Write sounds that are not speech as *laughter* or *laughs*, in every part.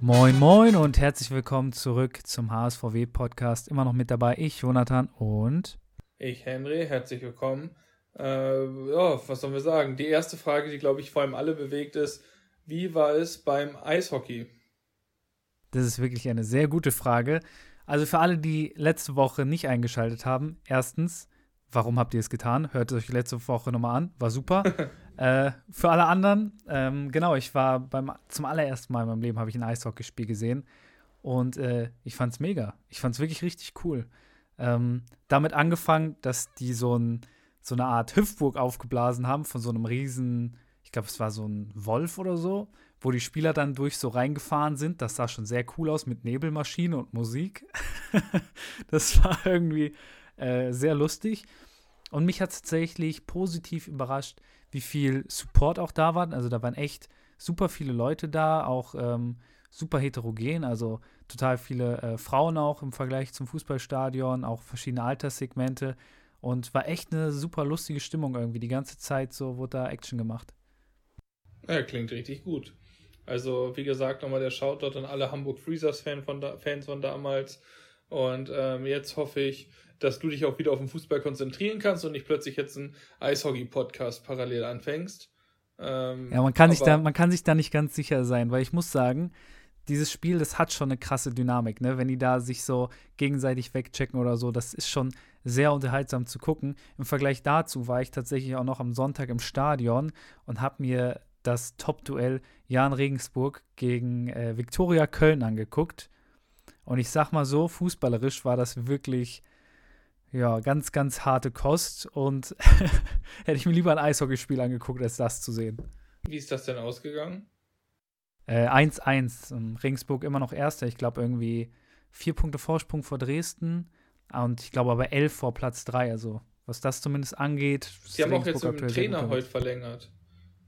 Moin Moin und herzlich willkommen zurück zum HSVW Podcast. Immer noch mit dabei ich, Jonathan und ich, Henry. Herzlich willkommen. Äh, ja, was sollen wir sagen? Die erste Frage, die glaube ich vor allem alle bewegt ist, wie war es beim Eishockey? Das ist wirklich eine sehr gute Frage. Also für alle, die letzte Woche nicht eingeschaltet haben, erstens, warum habt ihr es getan? Hört euch letzte Woche nochmal an, war super. *laughs* äh, für alle anderen, ähm, genau, ich war beim zum allerersten Mal in meinem Leben habe ich ein Eishockeyspiel gesehen und äh, ich fand's mega. Ich fand's wirklich richtig cool. Ähm, damit angefangen, dass die so, ein, so eine Art Hüpfburg aufgeblasen haben von so einem riesen, ich glaube, es war so ein Wolf oder so wo die Spieler dann durch so reingefahren sind. Das sah schon sehr cool aus mit Nebelmaschine und Musik. *laughs* das war irgendwie äh, sehr lustig. Und mich hat tatsächlich positiv überrascht, wie viel Support auch da war. Also da waren echt super viele Leute da, auch ähm, super heterogen, also total viele äh, Frauen auch im Vergleich zum Fußballstadion, auch verschiedene Alterssegmente. Und war echt eine super lustige Stimmung irgendwie. Die ganze Zeit so wurde da Action gemacht. Ja, klingt richtig gut. Also, wie gesagt, nochmal der Shoutout an alle Hamburg Freezers -Fan von da Fans von damals. Und ähm, jetzt hoffe ich, dass du dich auch wieder auf den Fußball konzentrieren kannst und nicht plötzlich jetzt einen Eishockey-Podcast parallel anfängst. Ähm, ja, man kann, sich da, man kann sich da nicht ganz sicher sein, weil ich muss sagen, dieses Spiel, das hat schon eine krasse Dynamik, ne? Wenn die da sich so gegenseitig wegchecken oder so, das ist schon sehr unterhaltsam zu gucken. Im Vergleich dazu war ich tatsächlich auch noch am Sonntag im Stadion und habe mir das Top-Duell Jan Regensburg gegen äh, Viktoria Köln angeguckt. Und ich sag mal so, fußballerisch war das wirklich ja, ganz, ganz harte Kost. Und *laughs* hätte ich mir lieber ein Eishockeyspiel angeguckt, als das zu sehen. Wie ist das denn ausgegangen? 1-1. Äh, Regensburg immer noch Erster. Ich glaube, irgendwie vier Punkte Vorsprung vor Dresden. Und ich glaube aber elf vor Platz 3. Also, was das zumindest angeht. Sie haben Regensburg auch jetzt einen Trainer heute verlängert.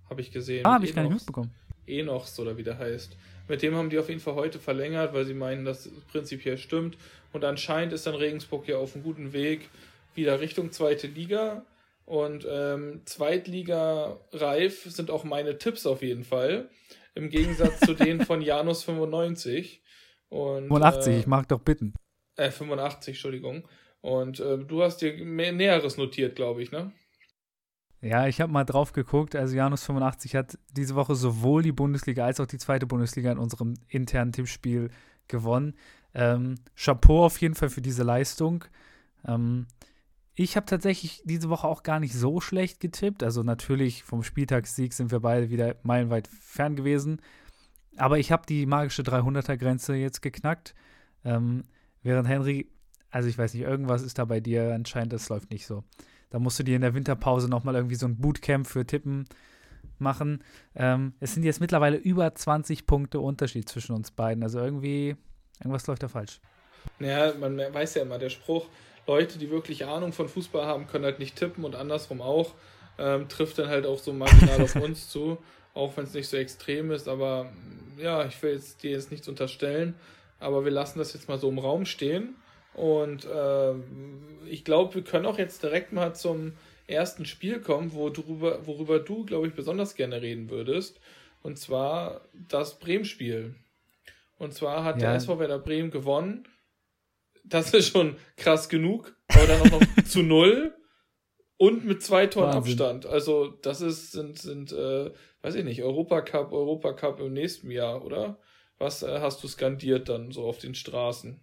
Habe ich gesehen. Ah, habe ich gar nicht mitbekommen. Enochs oder wie der heißt. Mit dem haben die auf jeden Fall heute verlängert, weil sie meinen, dass es prinzipiell stimmt. Und anscheinend ist dann Regensburg ja auf einem guten Weg wieder Richtung zweite Liga. Und ähm, Zweitliga-reif sind auch meine Tipps auf jeden Fall. Im Gegensatz zu *laughs* denen von Janus 95. Und, 85, äh, ich mag doch bitten. Äh, 85, Entschuldigung. Und äh, du hast dir mehr, Näheres notiert, glaube ich, ne? Ja, ich habe mal drauf geguckt. Also Janus 85 hat diese Woche sowohl die Bundesliga als auch die zweite Bundesliga in unserem internen Tippspiel gewonnen. Ähm, Chapeau auf jeden Fall für diese Leistung. Ähm, ich habe tatsächlich diese Woche auch gar nicht so schlecht getippt. Also natürlich vom Spieltagssieg sind wir beide wieder meilenweit fern gewesen. Aber ich habe die magische 300er-Grenze jetzt geknackt. Ähm, während Henry, also ich weiß nicht, irgendwas ist da bei dir anscheinend, das läuft nicht so. Da musst du dir in der Winterpause nochmal irgendwie so ein Bootcamp für Tippen machen. Ähm, es sind jetzt mittlerweile über 20 Punkte Unterschied zwischen uns beiden. Also irgendwie, irgendwas läuft da falsch. Naja, man weiß ja immer, der Spruch, Leute, die wirklich Ahnung von Fußball haben, können halt nicht tippen und andersrum auch. Ähm, trifft dann halt auch so marginal auf *laughs* uns zu, auch wenn es nicht so extrem ist. Aber ja, ich will jetzt dir jetzt nichts unterstellen, aber wir lassen das jetzt mal so im Raum stehen. Und äh, ich glaube, wir können auch jetzt direkt mal zum ersten Spiel kommen, worüber, worüber du, glaube ich, besonders gerne reden würdest. Und zwar das Bremen-Spiel. Und zwar hat ja. der SV Werder Bremen gewonnen. Das ist schon krass genug. Aber dann auch noch *laughs* zu null und mit zwei Toren Wahnsinn. Abstand. Also das ist, sind, sind, äh, weiß ich nicht, Europacup, Europacup im nächsten Jahr, oder? Was äh, hast du skandiert dann so auf den Straßen?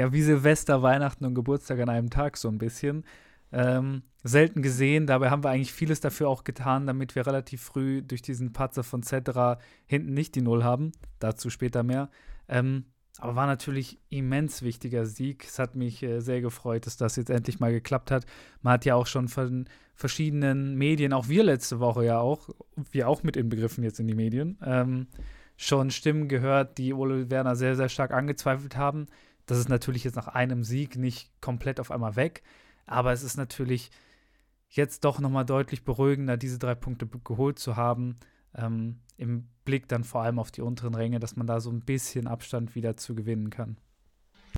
Ja, wie Silvester, Weihnachten und Geburtstag an einem Tag so ein bisschen. Ähm, selten gesehen. Dabei haben wir eigentlich vieles dafür auch getan, damit wir relativ früh durch diesen Patzer von Cedra hinten nicht die Null haben. Dazu später mehr. Ähm, aber war natürlich immens wichtiger Sieg. Es hat mich äh, sehr gefreut, dass das jetzt endlich mal geklappt hat. Man hat ja auch schon von verschiedenen Medien, auch wir letzte Woche ja auch, wir auch mit inbegriffen jetzt in die Medien, ähm, schon Stimmen gehört, die Ole Werner sehr, sehr stark angezweifelt haben. Das ist natürlich jetzt nach einem Sieg nicht komplett auf einmal weg, aber es ist natürlich jetzt doch nochmal deutlich beruhigender, diese drei Punkte geholt zu haben. Ähm, Im Blick dann vor allem auf die unteren Ränge, dass man da so ein bisschen Abstand wieder zu gewinnen kann.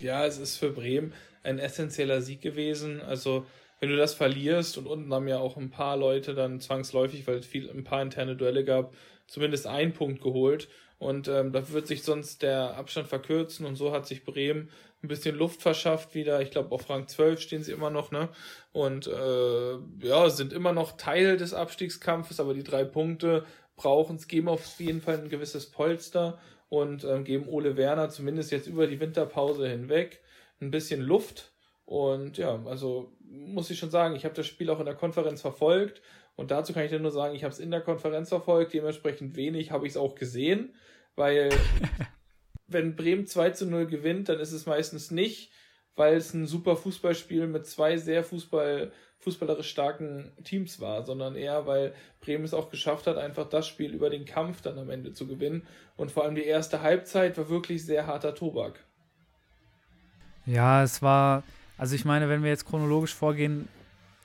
Ja, es ist für Bremen ein essentieller Sieg gewesen. Also wenn du das verlierst und unten haben ja auch ein paar Leute dann zwangsläufig, weil es viel ein paar interne Duelle gab, zumindest einen Punkt geholt. Und ähm, da wird sich sonst der Abstand verkürzen und so hat sich Bremen ein bisschen Luft verschafft wieder. Ich glaube, auf Rang 12 stehen sie immer noch, ne? Und äh, ja, sind immer noch Teil des Abstiegskampfes, aber die drei Punkte brauchen es, geben auf jeden Fall ein gewisses Polster und ähm, geben Ole Werner zumindest jetzt über die Winterpause hinweg ein bisschen Luft. Und ja, also muss ich schon sagen, ich habe das Spiel auch in der Konferenz verfolgt und dazu kann ich dir nur sagen, ich habe es in der Konferenz verfolgt, dementsprechend wenig habe ich es auch gesehen, weil *laughs* wenn Bremen 2 zu 0 gewinnt, dann ist es meistens nicht, weil es ein super Fußballspiel mit zwei sehr Fußball, fußballerisch starken Teams war, sondern eher, weil Bremen es auch geschafft hat, einfach das Spiel über den Kampf dann am Ende zu gewinnen. Und vor allem die erste Halbzeit war wirklich sehr harter Tobak. Ja, es war, also ich meine, wenn wir jetzt chronologisch vorgehen,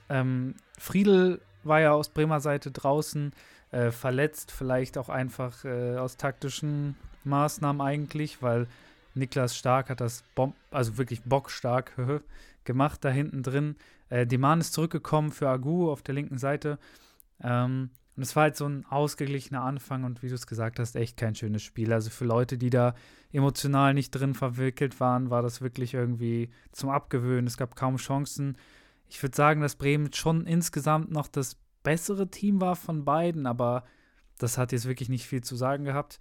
ähm, Friedel war ja aus Bremer Seite draußen, äh, verletzt, vielleicht auch einfach äh, aus taktischen Maßnahmen eigentlich, weil Niklas Stark hat das Bomb also wirklich bockstark *laughs* gemacht da hinten drin. Äh, Deman ist zurückgekommen für Agu auf der linken Seite. Ähm, und es war halt so ein ausgeglichener Anfang und wie du es gesagt hast, echt kein schönes Spiel. Also für Leute, die da emotional nicht drin verwickelt waren, war das wirklich irgendwie zum Abgewöhnen. Es gab kaum Chancen. Ich würde sagen, dass Bremen schon insgesamt noch das bessere Team war von beiden, aber das hat jetzt wirklich nicht viel zu sagen gehabt.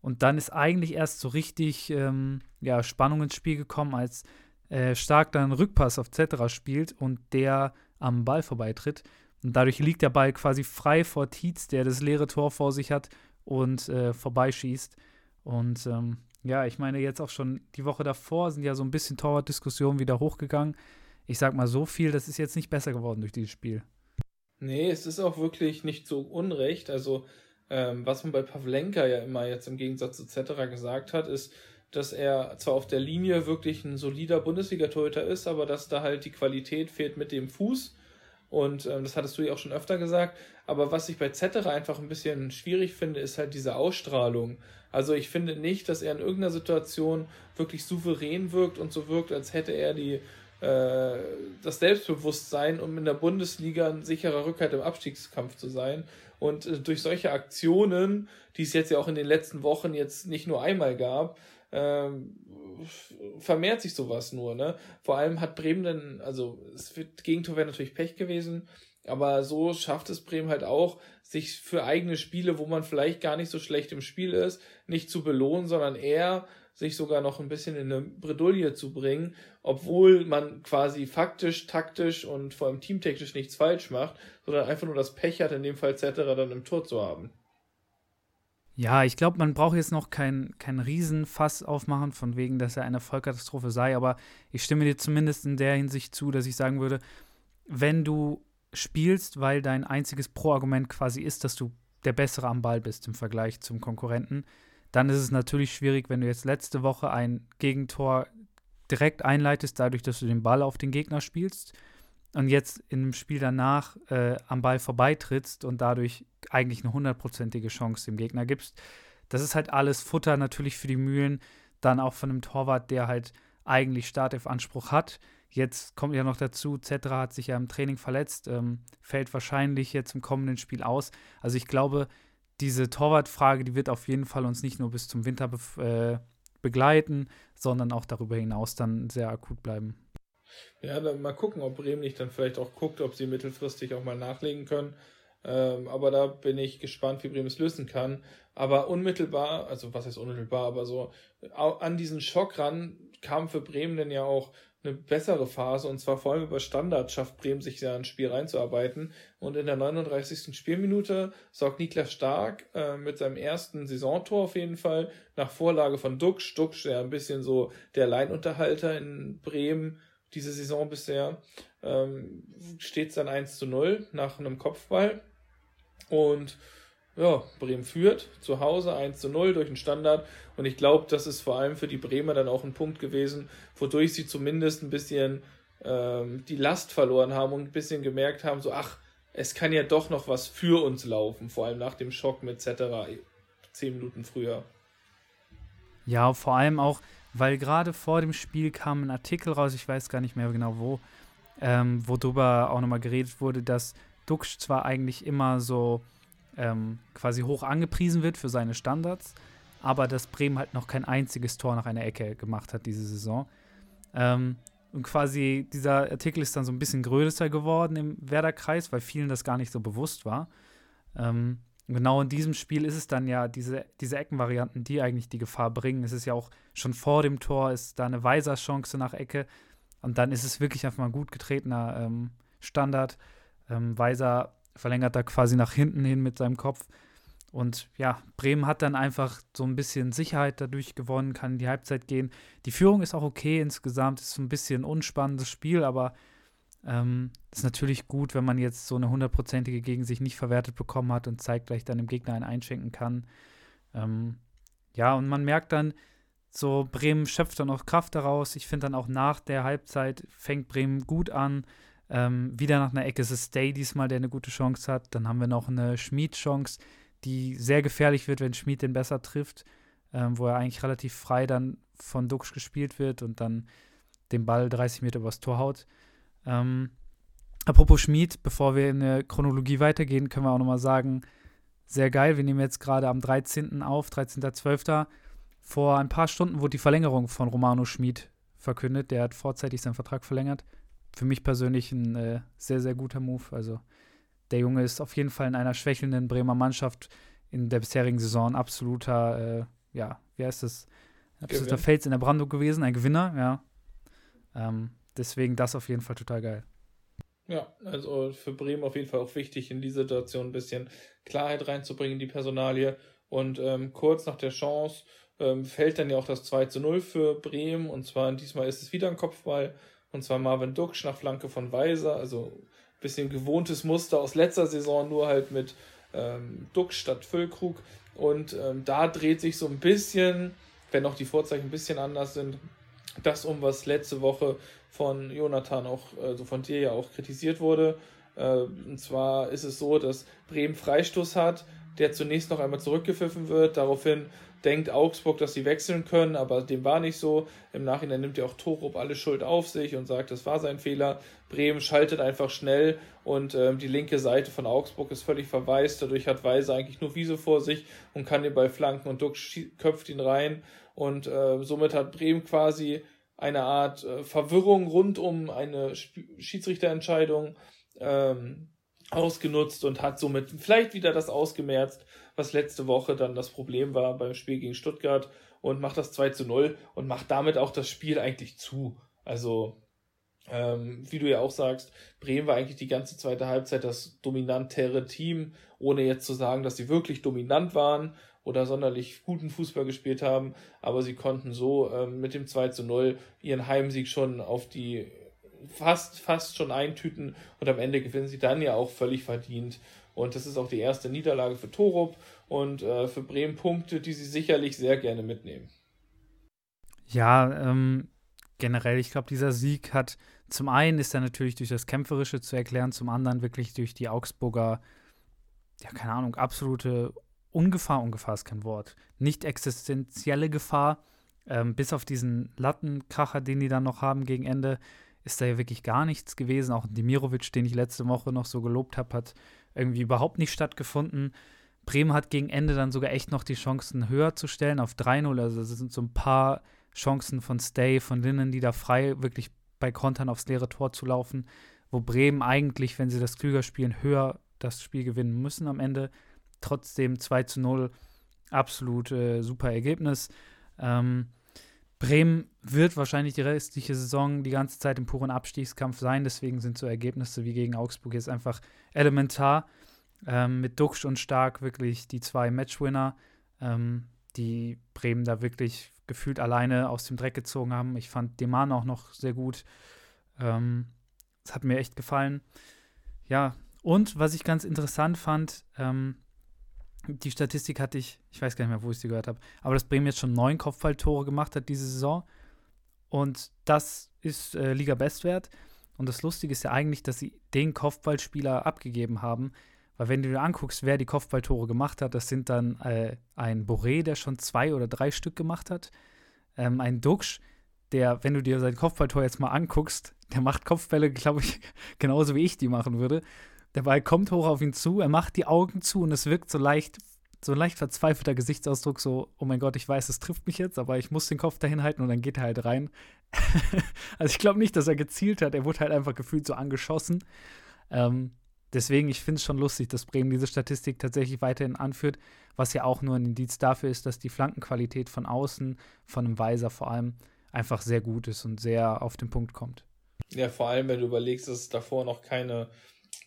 Und dann ist eigentlich erst so richtig ähm, ja, Spannung ins Spiel gekommen, als äh, Stark dann Rückpass auf Zetterer spielt und der am Ball vorbeitritt. Und dadurch liegt der Ball quasi frei vor Tietz, der das leere Tor vor sich hat und äh, vorbeischießt. Und ähm, ja, ich meine, jetzt auch schon die Woche davor sind ja so ein bisschen Torwartdiskussionen wieder hochgegangen. Ich sag mal so viel, das ist jetzt nicht besser geworden durch dieses Spiel. Nee, es ist auch wirklich nicht so unrecht. Also, ähm, was man bei Pavlenka ja immer jetzt im Gegensatz zu Zetterer gesagt hat, ist, dass er zwar auf der Linie wirklich ein solider Bundesliga-Torhüter ist, aber dass da halt die Qualität fehlt mit dem Fuß. Und ähm, das hattest du ja auch schon öfter gesagt. Aber was ich bei Zetterer einfach ein bisschen schwierig finde, ist halt diese Ausstrahlung. Also ich finde nicht, dass er in irgendeiner Situation wirklich souverän wirkt und so wirkt, als hätte er die das Selbstbewusstsein, um in der Bundesliga ein sicherer Rückhalt im Abstiegskampf zu sein. Und äh, durch solche Aktionen, die es jetzt ja auch in den letzten Wochen jetzt nicht nur einmal gab, ähm, vermehrt sich sowas nur, ne? Vor allem hat Bremen dann, also wird Gegentor wäre natürlich Pech gewesen, aber so schafft es Bremen halt auch, sich für eigene Spiele, wo man vielleicht gar nicht so schlecht im Spiel ist, nicht zu belohnen, sondern eher sich sogar noch ein bisschen in eine Bredouille zu bringen, obwohl man quasi faktisch, taktisch und vor allem teamtechnisch nichts falsch macht, sondern einfach nur das Pech hat, in dem Fall etc. dann im Tor zu haben. Ja, ich glaube, man braucht jetzt noch kein, kein Riesenfass aufmachen, von wegen, dass er eine Vollkatastrophe sei, aber ich stimme dir zumindest in der Hinsicht zu, dass ich sagen würde, wenn du spielst, weil dein einziges Pro-Argument quasi ist, dass du der Bessere am Ball bist im Vergleich zum Konkurrenten, dann ist es natürlich schwierig, wenn du jetzt letzte Woche ein Gegentor direkt einleitest, dadurch, dass du den Ball auf den Gegner spielst und jetzt in dem Spiel danach äh, am Ball vorbeitrittst und dadurch eigentlich eine hundertprozentige Chance dem Gegner gibst. Das ist halt alles Futter natürlich für die Mühlen, dann auch von einem Torwart, der halt eigentlich Startelf-Anspruch hat. Jetzt kommt ja noch dazu, Zetra hat sich ja im Training verletzt, ähm, fällt wahrscheinlich jetzt im kommenden Spiel aus. Also ich glaube, diese Torwartfrage, die wird auf jeden Fall uns nicht nur bis zum Winter be äh, begleiten, sondern auch darüber hinaus dann sehr akut bleiben. Ja, dann mal gucken, ob Bremen nicht dann vielleicht auch guckt, ob sie mittelfristig auch mal nachlegen können. Ähm, aber da bin ich gespannt, wie Bremen es lösen kann. Aber unmittelbar, also was heißt unmittelbar, aber so an diesen Schock ran kam für Bremen denn ja auch eine bessere Phase und zwar vor allem über Standard schafft Bremen sich ja ins Spiel reinzuarbeiten und in der 39. Spielminute sorgt Niklas Stark äh, mit seinem ersten Saisontor auf jeden Fall nach Vorlage von Duxch. Duxch, der ein bisschen so der Leinunterhalter in Bremen diese Saison bisher, ähm, steht es dann 1 zu 0 nach einem Kopfball. Und ja, Bremen führt zu Hause 1 zu 0 durch den Standard. Und ich glaube, das ist vor allem für die Bremer dann auch ein Punkt gewesen, wodurch sie zumindest ein bisschen ähm, die Last verloren haben und ein bisschen gemerkt haben, so, ach, es kann ja doch noch was für uns laufen, vor allem nach dem Schock etc. zehn Minuten früher. Ja, vor allem auch, weil gerade vor dem Spiel kam ein Artikel raus, ich weiß gar nicht mehr genau wo, ähm, wo darüber auch nochmal geredet wurde, dass Duxch zwar eigentlich immer so ähm, quasi hoch angepriesen wird für seine Standards, aber dass Bremen halt noch kein einziges Tor nach einer Ecke gemacht hat diese Saison. Ähm, und quasi dieser Artikel ist dann so ein bisschen größer geworden im Werder-Kreis, weil vielen das gar nicht so bewusst war. Ähm, genau in diesem Spiel ist es dann ja diese, diese Eckenvarianten, die eigentlich die Gefahr bringen. Es ist ja auch schon vor dem Tor, ist da eine Weiser-Chance nach Ecke. Und dann ist es wirklich einfach mal ein gut getretener ähm, Standard. Ähm, Weiser verlängert da quasi nach hinten hin mit seinem Kopf. Und ja, Bremen hat dann einfach so ein bisschen Sicherheit dadurch gewonnen, kann in die Halbzeit gehen. Die Führung ist auch okay insgesamt, ist so ein bisschen ein unspannendes Spiel, aber ähm, ist natürlich gut, wenn man jetzt so eine hundertprozentige gegen sich nicht verwertet bekommen hat und zeigt gleich dann dem Gegner einen einschenken kann. Ähm, ja, und man merkt dann, so Bremen schöpft dann auch Kraft daraus. Ich finde dann auch nach der Halbzeit fängt Bremen gut an. Ähm, wieder nach einer Ecke ist es Stay diesmal, der eine gute Chance hat. Dann haben wir noch eine Schmied-Chance die sehr gefährlich wird, wenn Schmid den besser trifft, ähm, wo er eigentlich relativ frei dann von Duxch gespielt wird und dann den Ball 30 Meter übers Tor haut. Ähm, apropos Schmid, bevor wir in der Chronologie weitergehen, können wir auch nochmal sagen, sehr geil, wir nehmen jetzt gerade am 13. auf, 13.12. Vor ein paar Stunden wurde die Verlängerung von Romano Schmid verkündet. Der hat vorzeitig seinen Vertrag verlängert. Für mich persönlich ein äh, sehr, sehr guter Move. Also der Junge ist auf jeden Fall in einer schwächelnden Bremer Mannschaft in der bisherigen Saison absoluter, äh, ja, wie heißt das? Absoluter Gewinn. Fels in der Brandung gewesen, ein Gewinner, ja. Ähm, deswegen das auf jeden Fall total geil. Ja, also für Bremen auf jeden Fall auch wichtig, in die Situation ein bisschen Klarheit reinzubringen in die Personalie. Und ähm, kurz nach der Chance ähm, fällt dann ja auch das 2 zu 0 für Bremen. Und zwar diesmal ist es wieder ein Kopfball. Und zwar Marvin Duxch nach Flanke von Weiser. Also bisschen gewohntes Muster aus letzter Saison, nur halt mit ähm, Duck statt Füllkrug. Und ähm, da dreht sich so ein bisschen, wenn auch die Vorzeichen ein bisschen anders sind, das um, was letzte Woche von Jonathan auch, also von dir ja auch kritisiert wurde. Äh, und zwar ist es so, dass Bremen Freistoß hat, der zunächst noch einmal zurückgepfiffen wird. Daraufhin denkt Augsburg, dass sie wechseln können, aber dem war nicht so. Im Nachhinein nimmt ja auch Torup alle Schuld auf sich und sagt, das war sein Fehler. Bremen schaltet einfach schnell und ähm, die linke Seite von Augsburg ist völlig verwaist. Dadurch hat Weiser eigentlich nur Wiese vor sich und kann den Ball flanken und Duck köpft ihn rein. Und äh, somit hat Bremen quasi eine Art äh, Verwirrung rund um eine Schiedsrichterentscheidung ähm, ausgenutzt und hat somit vielleicht wieder das ausgemerzt, was letzte Woche dann das Problem war beim Spiel gegen Stuttgart und macht das 2 zu 0 und macht damit auch das Spiel eigentlich zu. Also, ähm, wie du ja auch sagst, Bremen war eigentlich die ganze zweite Halbzeit das dominantere Team, ohne jetzt zu sagen, dass sie wirklich dominant waren oder sonderlich guten Fußball gespielt haben, aber sie konnten so ähm, mit dem 2 zu 0 ihren Heimsieg schon auf die fast, fast schon eintüten und am Ende gewinnen sie dann ja auch völlig verdient. Und das ist auch die erste Niederlage für Torup und äh, für Bremen Punkte, die sie sicherlich sehr gerne mitnehmen. Ja, ähm, generell, ich glaube, dieser Sieg hat zum einen ist er natürlich durch das Kämpferische zu erklären, zum anderen wirklich durch die Augsburger, ja, keine Ahnung, absolute Ungefahr, Ungefahr ist kein Wort, nicht existenzielle Gefahr, ähm, bis auf diesen Lattenkracher, den die dann noch haben gegen Ende, ist da ja wirklich gar nichts gewesen. Auch Demirovic, den ich letzte Woche noch so gelobt habe, hat irgendwie überhaupt nicht stattgefunden. Bremen hat gegen Ende dann sogar echt noch die Chancen höher zu stellen auf 3-0. Also es sind so ein paar Chancen von Stay, von Linnen, die da frei wirklich bei Kontern aufs leere Tor zu laufen, wo Bremen eigentlich, wenn sie das klüger spielen, höher das Spiel gewinnen müssen am Ende. Trotzdem 2 zu 0, absolut äh, super Ergebnis. Ähm, Bremen wird wahrscheinlich die restliche Saison die ganze Zeit im puren Abstiegskampf sein. Deswegen sind so Ergebnisse wie gegen Augsburg jetzt einfach elementar. Ähm, mit Duxch und Stark wirklich die zwei Matchwinner, ähm, die Bremen da wirklich gefühlt alleine aus dem Dreck gezogen haben. Ich fand Deman auch noch sehr gut. Ähm, hat mir echt gefallen. Ja, und was ich ganz interessant fand, ähm, die Statistik hatte ich, ich weiß gar nicht mehr, wo ich sie gehört habe, aber dass Bremen jetzt schon neun Kopfballtore gemacht hat diese Saison. Und das ist äh, Liga-Bestwert. Und das Lustige ist ja eigentlich, dass sie den Kopfballspieler abgegeben haben. Weil wenn du dir anguckst, wer die Kopfballtore gemacht hat, das sind dann äh, ein Boré, der schon zwei oder drei Stück gemacht hat. Ähm, ein Duxch, der, wenn du dir sein Kopfballtor jetzt mal anguckst, der macht Kopfbälle, *laughs* glaube ich, genauso wie ich die machen würde. Der Ball kommt hoch auf ihn zu, er macht die Augen zu und es wirkt so leicht, so ein leicht verzweifelter Gesichtsausdruck, so, oh mein Gott, ich weiß, es trifft mich jetzt, aber ich muss den Kopf dahin halten und dann geht er halt rein. *laughs* also ich glaube nicht, dass er gezielt hat, er wurde halt einfach gefühlt so angeschossen. Ähm, deswegen, ich finde es schon lustig, dass Bremen diese Statistik tatsächlich weiterhin anführt, was ja auch nur ein Indiz dafür ist, dass die Flankenqualität von außen, von einem Weiser vor allem, einfach sehr gut ist und sehr auf den Punkt kommt. Ja, vor allem, wenn du überlegst, dass es davor noch keine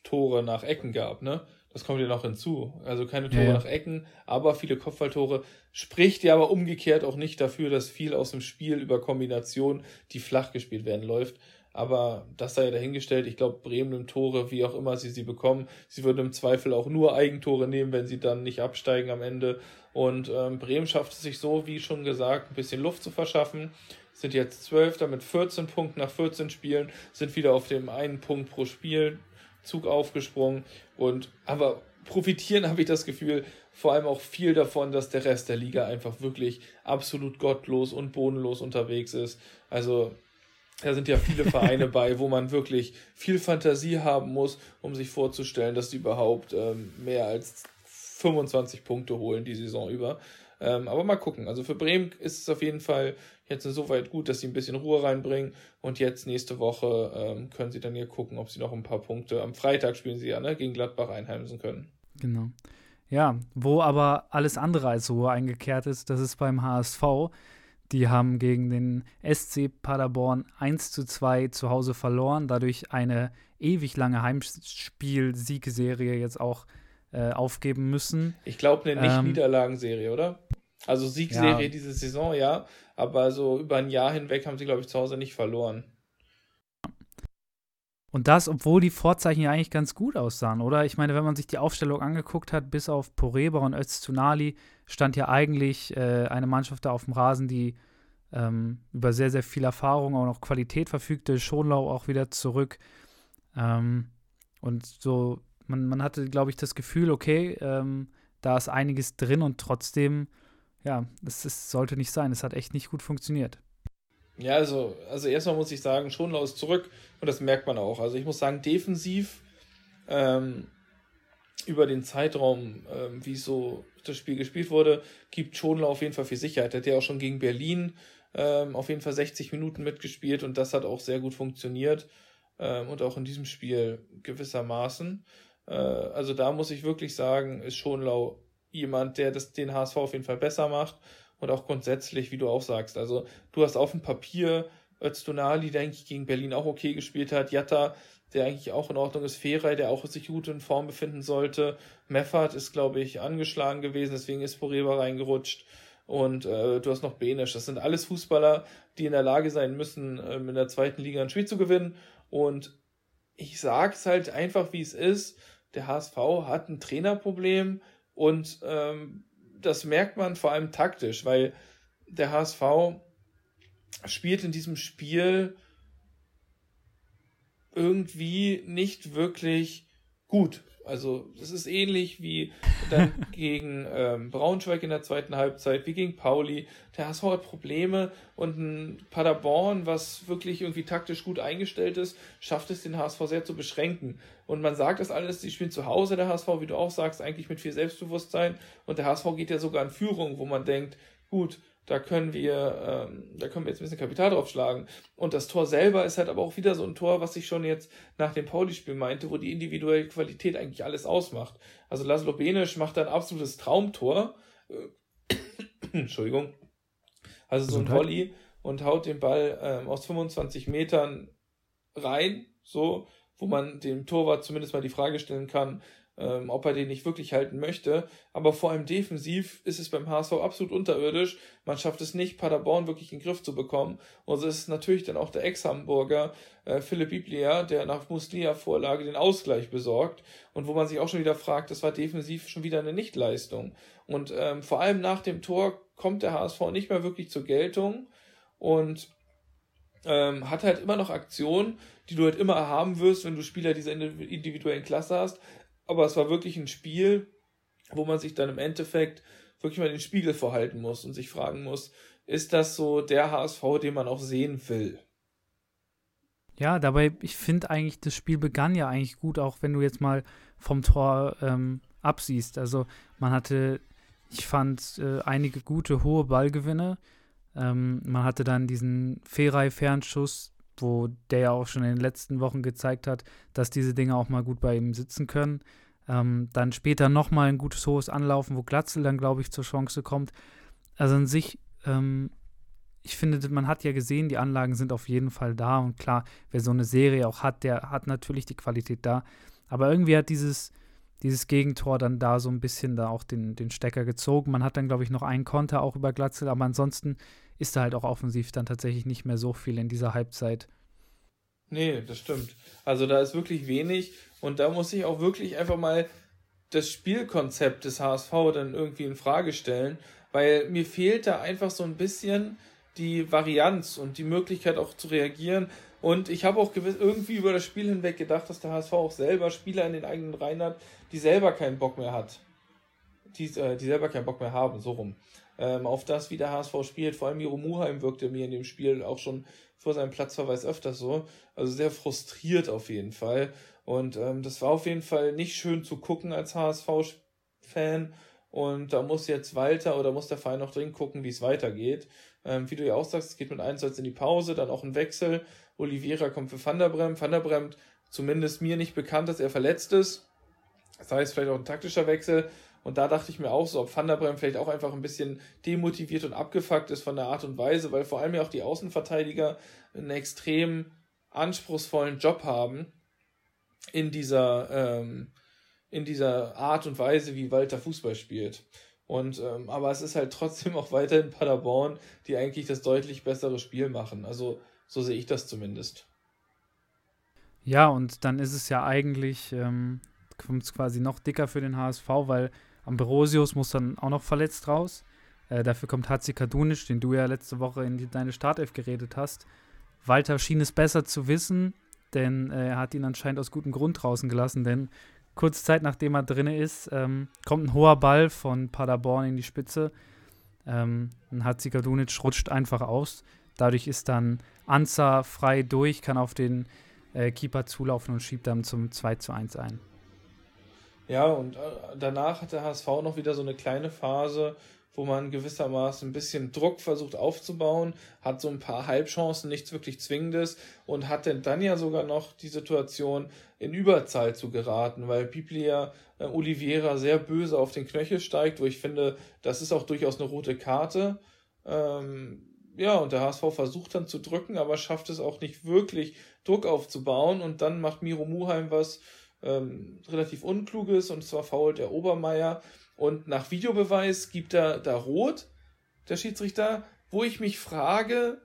Tore nach Ecken gab, ne? Das kommt ja noch hinzu. Also keine Tore ja. nach Ecken, aber viele Kopfballtore. Spricht ja aber umgekehrt auch nicht dafür, dass viel aus dem Spiel über Kombination, die flach gespielt werden, läuft. Aber das sei ja dahingestellt. Ich glaube, Bremen nimmt Tore, wie auch immer sie sie bekommen. Sie würden im Zweifel auch nur Eigentore nehmen, wenn sie dann nicht absteigen am Ende. Und ähm, Bremen schafft es sich so, wie schon gesagt, ein bisschen Luft zu verschaffen sind jetzt Zwölfter mit 14 Punkten nach 14 Spielen, sind wieder auf dem einen Punkt pro Spiel Zug aufgesprungen und aber profitieren *laughs* habe ich das Gefühl vor allem auch viel davon, dass der Rest der Liga einfach wirklich absolut gottlos und bodenlos unterwegs ist. Also da sind ja viele Vereine *laughs* bei, wo man wirklich viel Fantasie haben muss, um sich vorzustellen, dass die überhaupt ähm, mehr als 25 Punkte holen die Saison über. Ähm, aber mal gucken. Also für Bremen ist es auf jeden Fall jetzt insoweit gut, dass sie ein bisschen Ruhe reinbringen. Und jetzt nächste Woche ähm, können sie dann hier gucken, ob sie noch ein paar Punkte. Am Freitag spielen sie ja ne, gegen Gladbach einheimsen können. Genau. Ja, wo aber alles andere als Ruhe eingekehrt ist, das ist beim HSV. Die haben gegen den SC Paderborn 1 zu 2 zu Hause verloren, dadurch eine ewig lange Heimspiel-Siegserie jetzt auch äh, aufgeben müssen. Ich glaube, eine Nicht-Niederlagenserie, oder? Also Siegserie ja. diese Saison, ja, aber so über ein Jahr hinweg haben sie, glaube ich, zu Hause nicht verloren. Und das, obwohl die Vorzeichen ja eigentlich ganz gut aussahen, oder? Ich meine, wenn man sich die Aufstellung angeguckt hat, bis auf Poreba und Öztunali, stand ja eigentlich äh, eine Mannschaft da auf dem Rasen, die ähm, über sehr, sehr viel Erfahrung und auch Qualität verfügte. Schonlau auch wieder zurück. Ähm, und so, man, man hatte, glaube ich, das Gefühl, okay, ähm, da ist einiges drin und trotzdem ja, das, das sollte nicht sein. Es hat echt nicht gut funktioniert. Ja, also, also erstmal muss ich sagen, Schonlau ist zurück und das merkt man auch. Also ich muss sagen, defensiv ähm, über den Zeitraum, ähm, wie so das Spiel gespielt wurde, gibt Schonlau auf jeden Fall viel Sicherheit. Er hat ja auch schon gegen Berlin ähm, auf jeden Fall 60 Minuten mitgespielt und das hat auch sehr gut funktioniert ähm, und auch in diesem Spiel gewissermaßen. Äh, also da muss ich wirklich sagen, ist Schonlau jemand, der das, den HSV auf jeden Fall besser macht und auch grundsätzlich, wie du auch sagst. Also du hast auf dem Papier Öztunali, der eigentlich gegen Berlin auch okay gespielt hat, Jatta, der eigentlich auch in Ordnung ist, Ferrei, der auch sich gut in Form befinden sollte, Meffert ist, glaube ich, angeschlagen gewesen, deswegen ist Poreba reingerutscht. Und äh, du hast noch Benisch. Das sind alles Fußballer, die in der Lage sein müssen, ähm, in der zweiten Liga ein Spiel zu gewinnen. Und ich sage es halt einfach, wie es ist. Der HSV hat ein Trainerproblem, und ähm, das merkt man vor allem taktisch, weil der HSV spielt in diesem Spiel irgendwie nicht wirklich gut. Also es ist ähnlich wie dann *laughs* gegen ähm, Braunschweig in der zweiten Halbzeit, wie gegen Pauli. Der HSV hat Probleme und ein Paderborn, was wirklich irgendwie taktisch gut eingestellt ist, schafft es den HSV sehr zu beschränken. Und man sagt das alles, die spielen zu Hause, der HSV, wie du auch sagst, eigentlich mit viel Selbstbewusstsein. Und der HSV geht ja sogar in Führung, wo man denkt, gut, da können wir, ähm, da können wir jetzt ein bisschen Kapital draufschlagen. Und das Tor selber ist halt aber auch wieder so ein Tor, was ich schon jetzt nach dem Pauli-Spiel meinte, wo die individuelle Qualität eigentlich alles ausmacht. Also Laszlo Benisch macht ein absolutes Traumtor. Äh, *coughs* Entschuldigung. Also so ein Volley und haut den Ball ähm, aus 25 Metern rein, so, wo man dem Torwart zumindest mal die Frage stellen kann, ähm, ob er den nicht wirklich halten möchte. Aber vor allem defensiv ist es beim HSV absolut unterirdisch. Man schafft es nicht, Paderborn wirklich in den Griff zu bekommen. Und es ist natürlich dann auch der Ex-Hamburger äh, Philipp Biblia, der nach Muslia-Vorlage den Ausgleich besorgt. Und wo man sich auch schon wieder fragt, das war defensiv schon wieder eine Nichtleistung. Und ähm, vor allem nach dem Tor kommt der HSV nicht mehr wirklich zur Geltung. Und ähm, hat halt immer noch Aktionen, die du halt immer haben wirst, wenn du Spieler dieser individuellen Klasse hast aber es war wirklich ein Spiel, wo man sich dann im Endeffekt wirklich mal den Spiegel vorhalten muss und sich fragen muss, ist das so der HSV, den man auch sehen will. Ja, dabei, ich finde eigentlich, das Spiel begann ja eigentlich gut, auch wenn du jetzt mal vom Tor ähm, absiehst. Also man hatte, ich fand, äh, einige gute hohe Ballgewinne. Ähm, man hatte dann diesen Ferei-Fernschuss, wo der ja auch schon in den letzten Wochen gezeigt hat, dass diese Dinge auch mal gut bei ihm sitzen können. Ähm, dann später nochmal ein gutes hohes Anlaufen, wo Glatzel dann, glaube ich, zur Chance kommt. Also an sich, ähm, ich finde, man hat ja gesehen, die Anlagen sind auf jeden Fall da. Und klar, wer so eine Serie auch hat, der hat natürlich die Qualität da. Aber irgendwie hat dieses, dieses Gegentor dann da so ein bisschen da auch den, den Stecker gezogen. Man hat dann, glaube ich, noch einen Konter auch über Glatzel, aber ansonsten ist da halt auch offensiv dann tatsächlich nicht mehr so viel in dieser Halbzeit. Nee, das stimmt. Also da ist wirklich wenig und da muss ich auch wirklich einfach mal das Spielkonzept des HSV dann irgendwie in Frage stellen, weil mir fehlt da einfach so ein bisschen die Varianz und die Möglichkeit auch zu reagieren. Und ich habe auch gewiss, irgendwie über das Spiel hinweg gedacht, dass der HSV auch selber Spieler in den eigenen Reihen hat, die selber keinen Bock mehr hat. Die, äh, die selber keinen Bock mehr haben, so rum. Ähm, auf das, wie der HSV spielt. Vor allem Miro Muheim wirkte mir in dem Spiel auch schon vor seinem Platzverweis öfters so. Also sehr frustriert auf jeden Fall. Und ähm, das war auf jeden Fall nicht schön zu gucken als HSV-Fan. Und da muss jetzt Walter oder muss der Verein noch drin gucken, wie es weitergeht. Ähm, wie du ja auch sagst, es geht mit 1 in die Pause, dann auch ein Wechsel. Oliveira kommt für Van der Bremt. Van der Bremt, zumindest mir nicht bekannt, dass er verletzt ist. Das heißt, vielleicht auch ein taktischer Wechsel. Und da dachte ich mir auch so, ob Van der Bremt vielleicht auch einfach ein bisschen demotiviert und abgefuckt ist von der Art und Weise, weil vor allem ja auch die Außenverteidiger einen extrem anspruchsvollen Job haben in dieser, ähm, in dieser Art und Weise, wie Walter Fußball spielt. Und ähm, aber es ist halt trotzdem auch weiterhin Paderborn, die eigentlich das deutlich bessere Spiel machen. Also so sehe ich das zumindest. Ja, und dann ist es ja eigentlich, ähm, quasi noch dicker für den HSV, weil Ambrosius muss dann auch noch verletzt raus. Äh, dafür kommt Hatzi Kadunic, den du ja letzte Woche in die, deine Startelf geredet hast. Walter schien es besser zu wissen, denn äh, er hat ihn anscheinend aus gutem Grund draußen gelassen, denn kurze Zeit nachdem er drin ist, ähm, kommt ein hoher Ball von Paderborn in die Spitze. Ähm, Hatzi Kadunic rutscht einfach aus. Dadurch ist dann Anza frei durch, kann auf den äh, Keeper zulaufen und schiebt dann zum 2 zu 1 ein. Ja, und äh, danach hat der HSV noch wieder so eine kleine Phase, wo man gewissermaßen ein bisschen Druck versucht aufzubauen, hat so ein paar Halbchancen, nichts wirklich Zwingendes und hat dann ja sogar noch die Situation, in Überzahl zu geraten, weil Biblia äh, Oliveira sehr böse auf den Knöchel steigt, wo ich finde, das ist auch durchaus eine rote Karte. Ähm, ja, und der HSV versucht dann zu drücken, aber schafft es auch nicht wirklich, Druck aufzubauen und dann macht Miro Muheim was, ähm, relativ Unkluges und zwar fault der Obermeier und nach Videobeweis gibt er da rot, der Schiedsrichter, wo ich mich frage,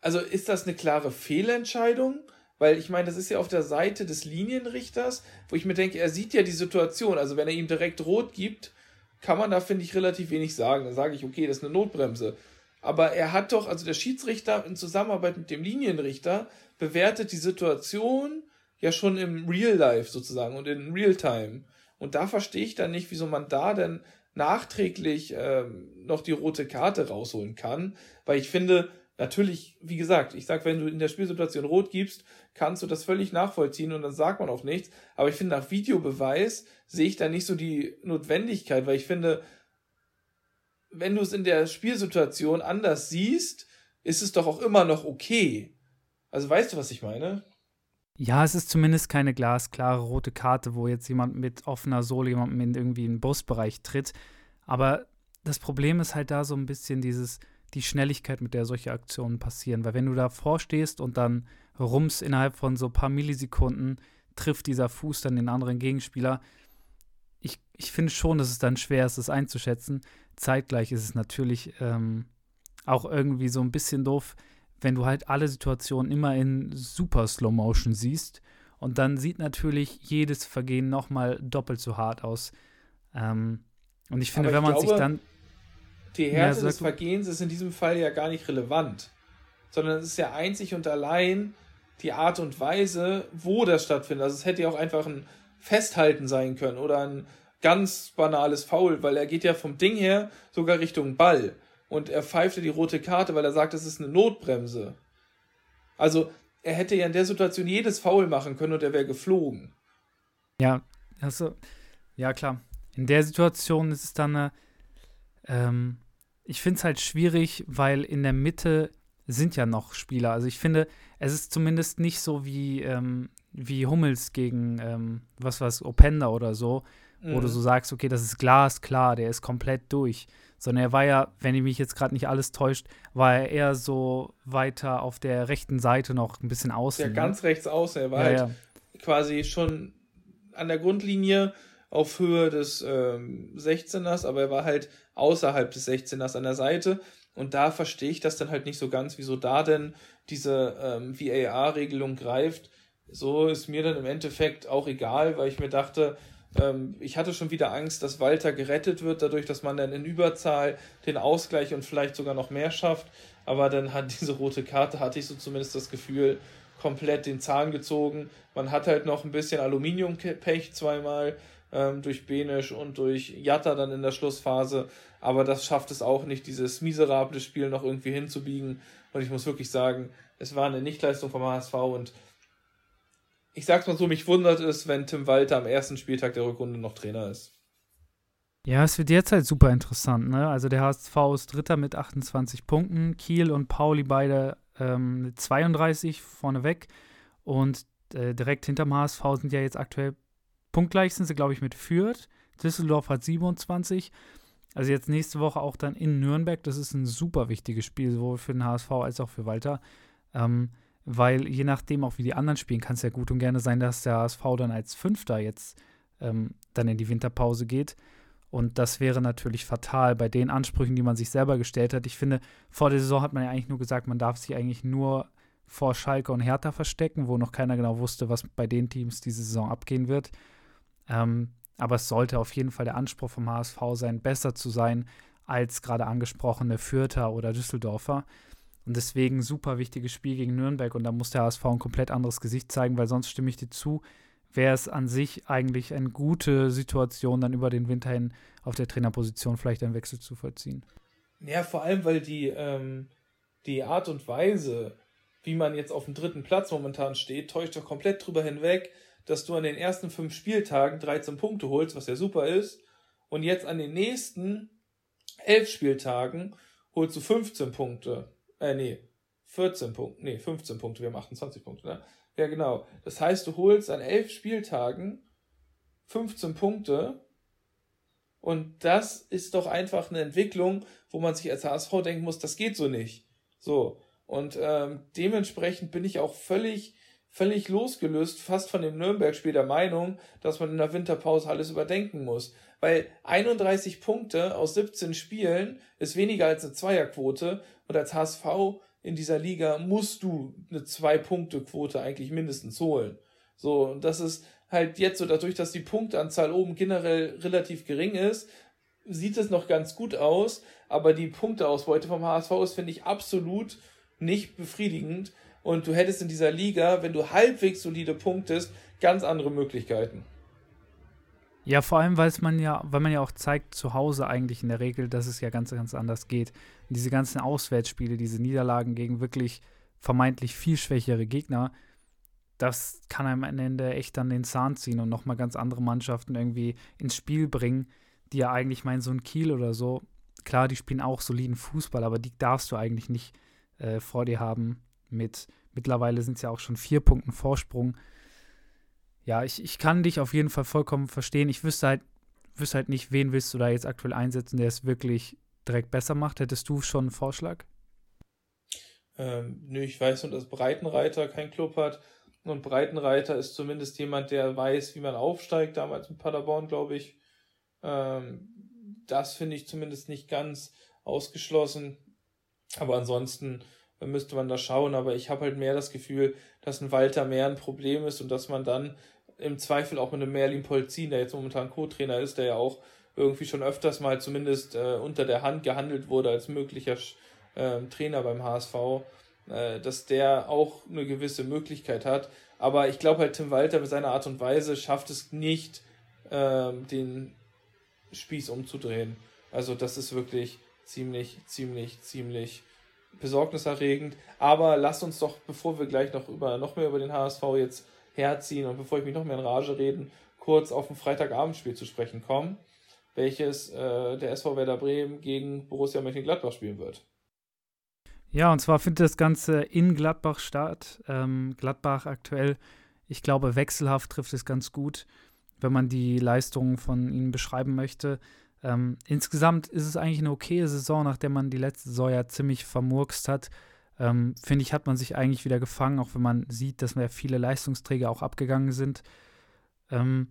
also ist das eine klare Fehlentscheidung? Weil ich meine, das ist ja auf der Seite des Linienrichters, wo ich mir denke, er sieht ja die Situation. Also wenn er ihm direkt rot gibt, kann man da, finde ich, relativ wenig sagen. Dann sage ich, okay, das ist eine Notbremse. Aber er hat doch, also der Schiedsrichter in Zusammenarbeit mit dem Linienrichter bewertet die Situation ja schon im Real Life sozusagen und in Real Time. Und da verstehe ich dann nicht, wieso man da denn nachträglich ähm, noch die rote Karte rausholen kann, weil ich finde, natürlich, wie gesagt, ich sag, wenn du in der Spielsituation rot gibst, kannst du das völlig nachvollziehen und dann sagt man auch nichts. Aber ich finde, nach Videobeweis sehe ich da nicht so die Notwendigkeit, weil ich finde, wenn du es in der Spielsituation anders siehst, ist es doch auch immer noch okay. Also weißt du, was ich meine? Ja, es ist zumindest keine glasklare rote Karte, wo jetzt jemand mit offener Sohle jemandem in irgendwie einen Busbereich tritt. Aber das Problem ist halt da so ein bisschen dieses, die Schnelligkeit, mit der solche Aktionen passieren. Weil wenn du davor stehst und dann rums innerhalb von so ein paar Millisekunden trifft dieser Fuß dann den anderen Gegenspieler, ich, ich finde schon, dass es dann schwer ist, das einzuschätzen. Zeitgleich ist es natürlich ähm, auch irgendwie so ein bisschen doof, wenn du halt alle Situationen immer in super Slow Motion siehst. Und dann sieht natürlich jedes Vergehen nochmal doppelt so hart aus. Ähm, und ich finde, ich wenn man glaube, sich dann. Die Härte des Vergehens ist in diesem Fall ja gar nicht relevant. Sondern es ist ja einzig und allein die Art und Weise, wo das stattfindet. Also es hätte ja auch einfach ein Festhalten sein können oder ein ganz banales Foul, weil er geht ja vom Ding her sogar Richtung Ball. Und er pfeifte die rote Karte, weil er sagt, es ist eine Notbremse. Also er hätte ja in der Situation jedes Foul machen können und er wäre geflogen. Ja, also, ja klar. In der Situation ist es dann eine, ähm, ich finde es halt schwierig, weil in der Mitte sind ja noch Spieler. Also ich finde, es ist zumindest nicht so wie, ähm, wie Hummels gegen, ähm, was weiß, Openda oder so, mhm. wo du mhm. so sagst, okay, das ist glasklar, der ist komplett durch. Sondern er war ja, wenn ich mich jetzt gerade nicht alles täuscht, war er eher so weiter auf der rechten Seite noch ein bisschen außen. Ja, ne? ganz rechts außen. Er war ja, halt ja. quasi schon an der Grundlinie auf Höhe des ähm, 16ers, aber er war halt außerhalb des 16ers an der Seite. Und da verstehe ich das dann halt nicht so ganz, wieso da denn diese ähm, VAR-Regelung greift. So ist mir dann im Endeffekt auch egal, weil ich mir dachte, ähm, ich hatte schon wieder Angst, dass Walter gerettet wird, dadurch, dass man dann in Überzahl den Ausgleich und vielleicht sogar noch mehr schafft. Aber dann hat *laughs* diese rote Karte, hatte ich so zumindest das Gefühl, komplett den Zahn gezogen. Man hat halt noch ein bisschen Aluminiumpech zweimal ähm, durch Benisch und durch Jatta dann in der Schlussphase. Aber das schafft es auch nicht, dieses miserable Spiel noch irgendwie hinzubiegen. Und ich muss wirklich sagen, es war eine Nichtleistung vom HSV und ich sag's mal so, mich wundert es, wenn Tim Walter am ersten Spieltag der Rückrunde noch Trainer ist. Ja, es wird halt super interessant, ne? Also der HSV ist Dritter mit 28 Punkten, Kiel und Pauli beide ähm, mit 32 vorneweg und äh, direkt hinterm HSV sind ja jetzt aktuell punktgleich sind sie, glaube ich, mit Fürth. Düsseldorf hat 27. Also jetzt nächste Woche auch dann in Nürnberg. Das ist ein super wichtiges Spiel, sowohl für den HSV als auch für Walter. Ähm, weil je nachdem auch wie die anderen spielen, kann es ja gut und gerne sein, dass der HSV dann als Fünfter jetzt ähm, dann in die Winterpause geht. Und das wäre natürlich fatal bei den Ansprüchen, die man sich selber gestellt hat. Ich finde, vor der Saison hat man ja eigentlich nur gesagt, man darf sich eigentlich nur vor Schalke und Hertha verstecken, wo noch keiner genau wusste, was bei den Teams diese Saison abgehen wird. Ähm, aber es sollte auf jeden Fall der Anspruch vom HSV sein, besser zu sein als gerade angesprochene Fürther oder Düsseldorfer. Und deswegen super wichtiges Spiel gegen Nürnberg und da muss der HSV ein komplett anderes Gesicht zeigen, weil sonst stimme ich dir zu, wäre es an sich eigentlich eine gute Situation, dann über den Winter hin auf der Trainerposition vielleicht einen Wechsel zu vollziehen. Ja, vor allem, weil die, ähm, die Art und Weise, wie man jetzt auf dem dritten Platz momentan steht, täuscht doch komplett drüber hinweg, dass du an den ersten fünf Spieltagen 13 Punkte holst, was ja super ist, und jetzt an den nächsten elf Spieltagen holst du 15 Punkte. Äh, nee, 14 Punkte, nee, 15 Punkte, wir haben 28 Punkte, ne? Ja, genau. Das heißt, du holst an elf Spieltagen 15 Punkte und das ist doch einfach eine Entwicklung, wo man sich als HSV denken muss, das geht so nicht. So. Und ähm, dementsprechend bin ich auch völlig völlig losgelöst, fast von dem Nürnberg-Spiel der Meinung, dass man in der Winterpause alles überdenken muss. Weil 31 Punkte aus 17 Spielen ist weniger als eine Zweierquote und als HSV in dieser Liga musst du eine Zwei-Punkte-Quote eigentlich mindestens holen. So, und das ist halt jetzt so, dadurch, dass die Punktanzahl oben generell relativ gering ist, sieht es noch ganz gut aus, aber die Punkteausbeute vom HSV ist, finde ich, absolut nicht befriedigend und du hättest in dieser Liga, wenn du halbwegs solide punktest, ganz andere Möglichkeiten. Ja, vor allem, weil man ja, weil man ja auch zeigt zu Hause eigentlich in der Regel, dass es ja ganz, ganz anders geht. Und diese ganzen Auswärtsspiele, diese Niederlagen gegen wirklich vermeintlich viel schwächere Gegner, das kann einem am Ende echt an den Zahn ziehen und nochmal ganz andere Mannschaften irgendwie ins Spiel bringen, die ja eigentlich meinen, so ein Kiel oder so, klar, die spielen auch soliden Fußball, aber die darfst du eigentlich nicht äh, vor dir haben, mit mittlerweile sind es ja auch schon vier Punkten Vorsprung. Ja, ich, ich kann dich auf jeden Fall vollkommen verstehen. Ich wüsste halt, wüsste halt nicht, wen willst du da jetzt aktuell einsetzen, der es wirklich direkt besser macht. Hättest du schon einen Vorschlag? Ähm, nö, ich weiß nur, dass Breitenreiter kein Club hat. Und Breitenreiter ist zumindest jemand, der weiß, wie man aufsteigt, damals in Paderborn, glaube ich. Ähm, das finde ich zumindest nicht ganz ausgeschlossen. Aber ansonsten müsste man da schauen. Aber ich habe halt mehr das Gefühl, dass ein Walter mehr ein Problem ist und dass man dann im Zweifel auch mit einem Merlin Polzin, der jetzt momentan Co-Trainer ist, der ja auch irgendwie schon öfters mal zumindest äh, unter der Hand gehandelt wurde als möglicher äh, Trainer beim HSV, äh, dass der auch eine gewisse Möglichkeit hat. Aber ich glaube halt, Tim Walter mit seiner Art und Weise schafft es nicht, ähm, den Spieß umzudrehen. Also das ist wirklich ziemlich, ziemlich, ziemlich besorgniserregend. Aber lasst uns doch, bevor wir gleich noch über noch mehr über den HSV jetzt herziehen und bevor ich mich noch mehr in Rage reden, kurz auf ein Freitagabendspiel zu sprechen kommen, welches äh, der SV Werder Bremen gegen Borussia Mönchengladbach spielen wird. Ja, und zwar findet das Ganze in Gladbach statt. Ähm, Gladbach aktuell, ich glaube, wechselhaft trifft es ganz gut, wenn man die Leistungen von ihnen beschreiben möchte. Ähm, insgesamt ist es eigentlich eine okaye Saison, nachdem man die letzte Saison ja ziemlich vermurkst hat. Ähm, Finde ich, hat man sich eigentlich wieder gefangen, auch wenn man sieht, dass mehr viele Leistungsträger auch abgegangen sind. Ähm,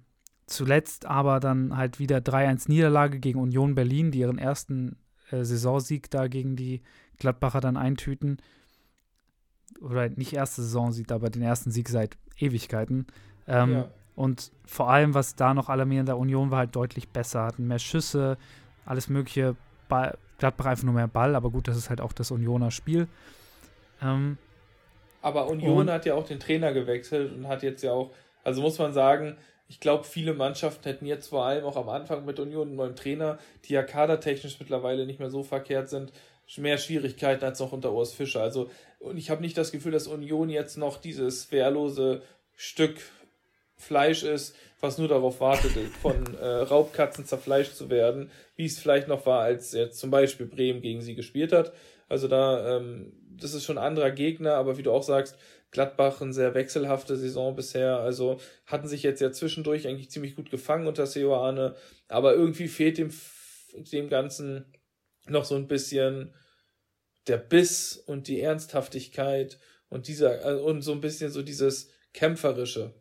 zuletzt aber dann halt wieder 3-1 Niederlage gegen Union Berlin, die ihren ersten äh, Saisonsieg da gegen die Gladbacher dann eintüten. Oder nicht erste Saisonsieg, aber den ersten Sieg seit Ewigkeiten. Ähm, ja. Und vor allem, was da noch alarmierend der Union war, halt deutlich besser, hatten mehr Schüsse, alles Mögliche. Ball, Gladbach einfach nur mehr Ball, aber gut, das ist halt auch das Unioner Spiel. Ähm, aber Union hat ja auch den Trainer gewechselt und hat jetzt ja auch, also muss man sagen, ich glaube, viele Mannschaften hätten jetzt vor allem auch am Anfang mit Union einen neuen Trainer, die ja kadertechnisch mittlerweile nicht mehr so verkehrt sind, mehr Schwierigkeiten als noch unter Urs Fischer. Also, und ich habe nicht das Gefühl, dass Union jetzt noch dieses wehrlose Stück Fleisch ist, was nur darauf wartet, *laughs* von äh, Raubkatzen zerfleischt zu werden, wie es vielleicht noch war, als jetzt zum Beispiel Bremen gegen sie gespielt hat. Also da, ähm, das ist schon ein anderer Gegner, aber wie du auch sagst, Gladbach eine sehr wechselhafte Saison bisher. Also hatten sich jetzt ja zwischendurch eigentlich ziemlich gut gefangen unter Seoane, aber irgendwie fehlt dem, dem Ganzen noch so ein bisschen der Biss und die Ernsthaftigkeit und dieser äh, und so ein bisschen so dieses kämpferische.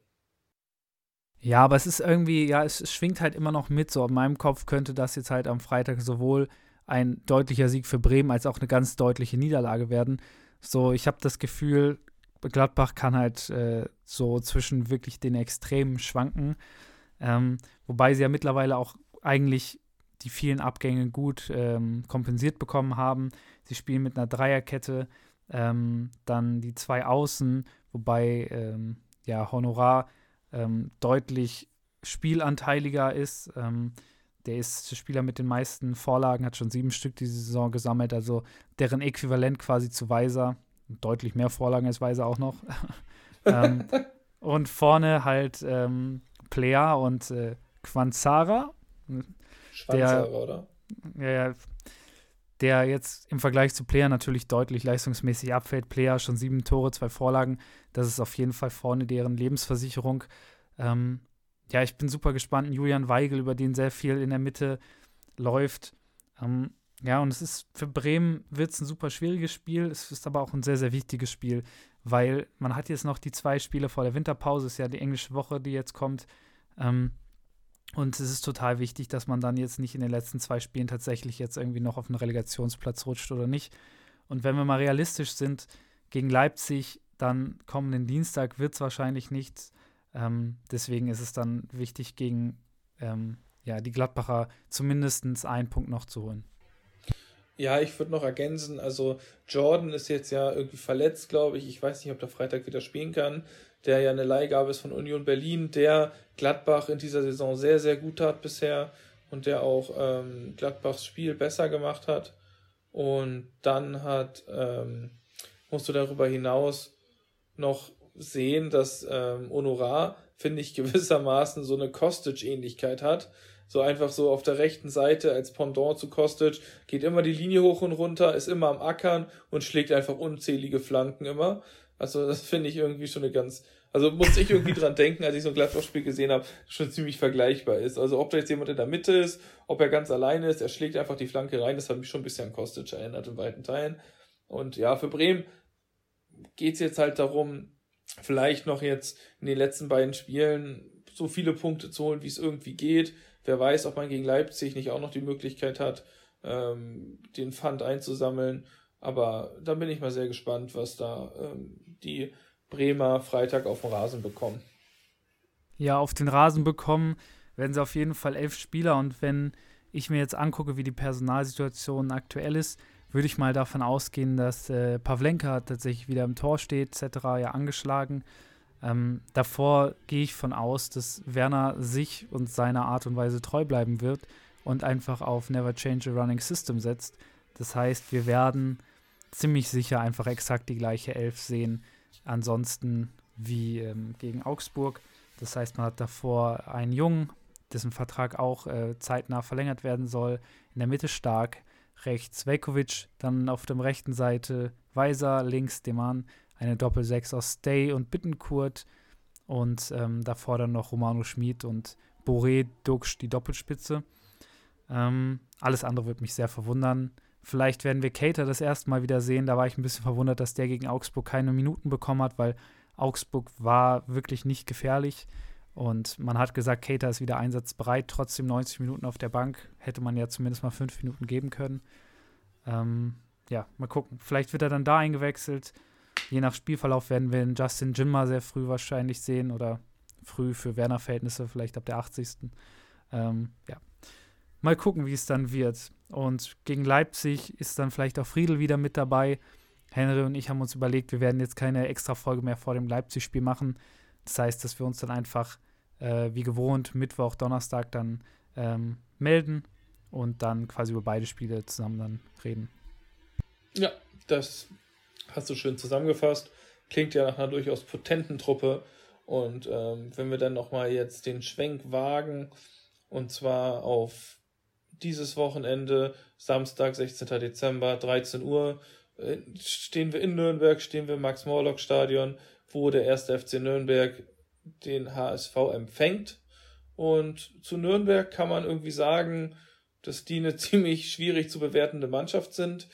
Ja, aber es ist irgendwie, ja, es, schwingt halt immer noch mit. So in meinem Kopf könnte das jetzt halt am Freitag sowohl ein deutlicher Sieg für Bremen als auch eine ganz deutliche Niederlage werden. So, ich habe das Gefühl, Gladbach kann halt äh, so zwischen wirklich den Extremen schwanken. Ähm, wobei sie ja mittlerweile auch eigentlich die vielen Abgänge gut ähm, kompensiert bekommen haben. Sie spielen mit einer Dreierkette, ähm, dann die zwei Außen, wobei ähm, ja Honorar ähm, deutlich spielanteiliger ist. Ähm, der ist der Spieler mit den meisten Vorlagen, hat schon sieben Stück diese Saison gesammelt, also deren Äquivalent quasi zu Weiser. Deutlich mehr Vorlagen als Weiser auch noch. *laughs* ähm, und vorne halt ähm, Plea und äh, Quanzara. Schwanzara, der, oder? Ja, der jetzt im Vergleich zu Player natürlich deutlich leistungsmäßig abfällt. Player schon sieben Tore, zwei Vorlagen. Das ist auf jeden Fall vorne deren Lebensversicherung. Ähm, ja, ich bin super gespannt. Julian Weigel, über den sehr viel in der Mitte läuft. Ähm, ja, und es ist für Bremen wird es ein super schwieriges Spiel. Es ist aber auch ein sehr, sehr wichtiges Spiel, weil man hat jetzt noch die zwei Spiele vor der Winterpause. Es ist ja die englische Woche, die jetzt kommt. Ähm, und es ist total wichtig, dass man dann jetzt nicht in den letzten zwei Spielen tatsächlich jetzt irgendwie noch auf einen Relegationsplatz rutscht oder nicht. Und wenn wir mal realistisch sind, gegen Leipzig dann kommenden Dienstag wird es wahrscheinlich nichts. Ähm, deswegen ist es dann wichtig, gegen ähm, ja, die Gladbacher zumindest einen Punkt noch zu holen. Ja, ich würde noch ergänzen, also Jordan ist jetzt ja irgendwie verletzt, glaube ich. Ich weiß nicht, ob der Freitag wieder spielen kann der ja eine Leihgabe ist von Union Berlin, der Gladbach in dieser Saison sehr, sehr gut hat bisher und der auch ähm, Gladbachs Spiel besser gemacht hat. Und dann hat, ähm, musst du darüber hinaus noch sehen, dass ähm, Honorar, finde ich, *laughs* gewissermaßen so eine Kostic-Ähnlichkeit hat. So einfach so auf der rechten Seite als Pendant zu Kostic, geht immer die Linie hoch und runter, ist immer am Ackern und schlägt einfach unzählige Flanken immer. Also das finde ich irgendwie schon eine ganz, also muss ich irgendwie dran denken, als ich so ein Gladbach-Spiel gesehen habe, schon ziemlich vergleichbar ist. Also ob da jetzt jemand in der Mitte ist, ob er ganz alleine ist, er schlägt einfach die Flanke rein, das hat mich schon ein bisschen an Kostic erinnert in weiten Teilen. Und ja, für Bremen geht's jetzt halt darum, vielleicht noch jetzt in den letzten beiden Spielen so viele Punkte zu holen, wie es irgendwie geht. Wer weiß, ob man gegen Leipzig nicht auch noch die Möglichkeit hat, ähm, den Pfand einzusammeln. Aber da bin ich mal sehr gespannt, was da ähm, die Bremer Freitag auf dem Rasen bekommen. Ja, auf den Rasen bekommen werden sie auf jeden Fall elf Spieler. Und wenn ich mir jetzt angucke, wie die Personalsituation aktuell ist, würde ich mal davon ausgehen, dass äh, Pavlenka tatsächlich wieder im Tor steht, etc., ja angeschlagen. Ähm, davor gehe ich von aus, dass Werner sich und seiner Art und Weise treu bleiben wird und einfach auf Never Change a Running System setzt. Das heißt, wir werden ziemlich sicher einfach exakt die gleiche Elf sehen. Ansonsten wie ähm, gegen Augsburg. Das heißt, man hat davor einen Jungen, dessen Vertrag auch äh, zeitnah verlängert werden soll. In der Mitte stark, rechts Velkovic, dann auf der rechten Seite Weiser, links Deman, eine Doppel-6 aus Stay und Bittenkurt und ähm, davor dann noch Romano Schmid und Boré Duxch die Doppelspitze. Ähm, alles andere wird mich sehr verwundern. Vielleicht werden wir Cater das erste Mal wieder sehen. Da war ich ein bisschen verwundert, dass der gegen Augsburg keine Minuten bekommen hat, weil Augsburg war wirklich nicht gefährlich. Und man hat gesagt, Cater ist wieder einsatzbereit, trotzdem 90 Minuten auf der Bank. Hätte man ja zumindest mal fünf Minuten geben können. Ähm, ja, mal gucken. Vielleicht wird er dann da eingewechselt. Je nach Spielverlauf werden wir Justin Jimmer sehr früh wahrscheinlich sehen oder früh für Werner-Verhältnisse, vielleicht ab der 80. Ähm, ja. Mal gucken, wie es dann wird. Und gegen Leipzig ist dann vielleicht auch Friedel wieder mit dabei. Henry und ich haben uns überlegt, wir werden jetzt keine extra Folge mehr vor dem Leipzig-Spiel machen. Das heißt, dass wir uns dann einfach äh, wie gewohnt Mittwoch, Donnerstag dann ähm, melden und dann quasi über beide Spiele zusammen dann reden. Ja, das hast du schön zusammengefasst. Klingt ja nach einer durchaus potenten Truppe. Und ähm, wenn wir dann nochmal jetzt den Schwenk wagen, und zwar auf dieses Wochenende, Samstag, 16. Dezember, 13 Uhr, äh, stehen wir in Nürnberg, stehen wir im Max-Morlock-Stadion, wo der erste FC Nürnberg den HSV empfängt. Und zu Nürnberg kann man irgendwie sagen, dass die eine *laughs* ziemlich schwierig zu bewertende Mannschaft sind.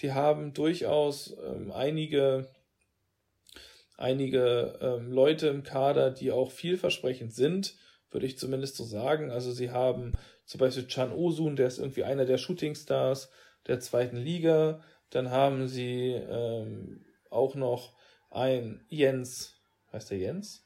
Die haben durchaus ähm, einige, einige ähm, Leute im Kader, die auch vielversprechend sind, würde ich zumindest so sagen. Also sie haben zum Beispiel Chan Osun, der ist irgendwie einer der Shootingstars der zweiten Liga. Dann haben sie ähm, auch noch ein Jens, heißt der Jens?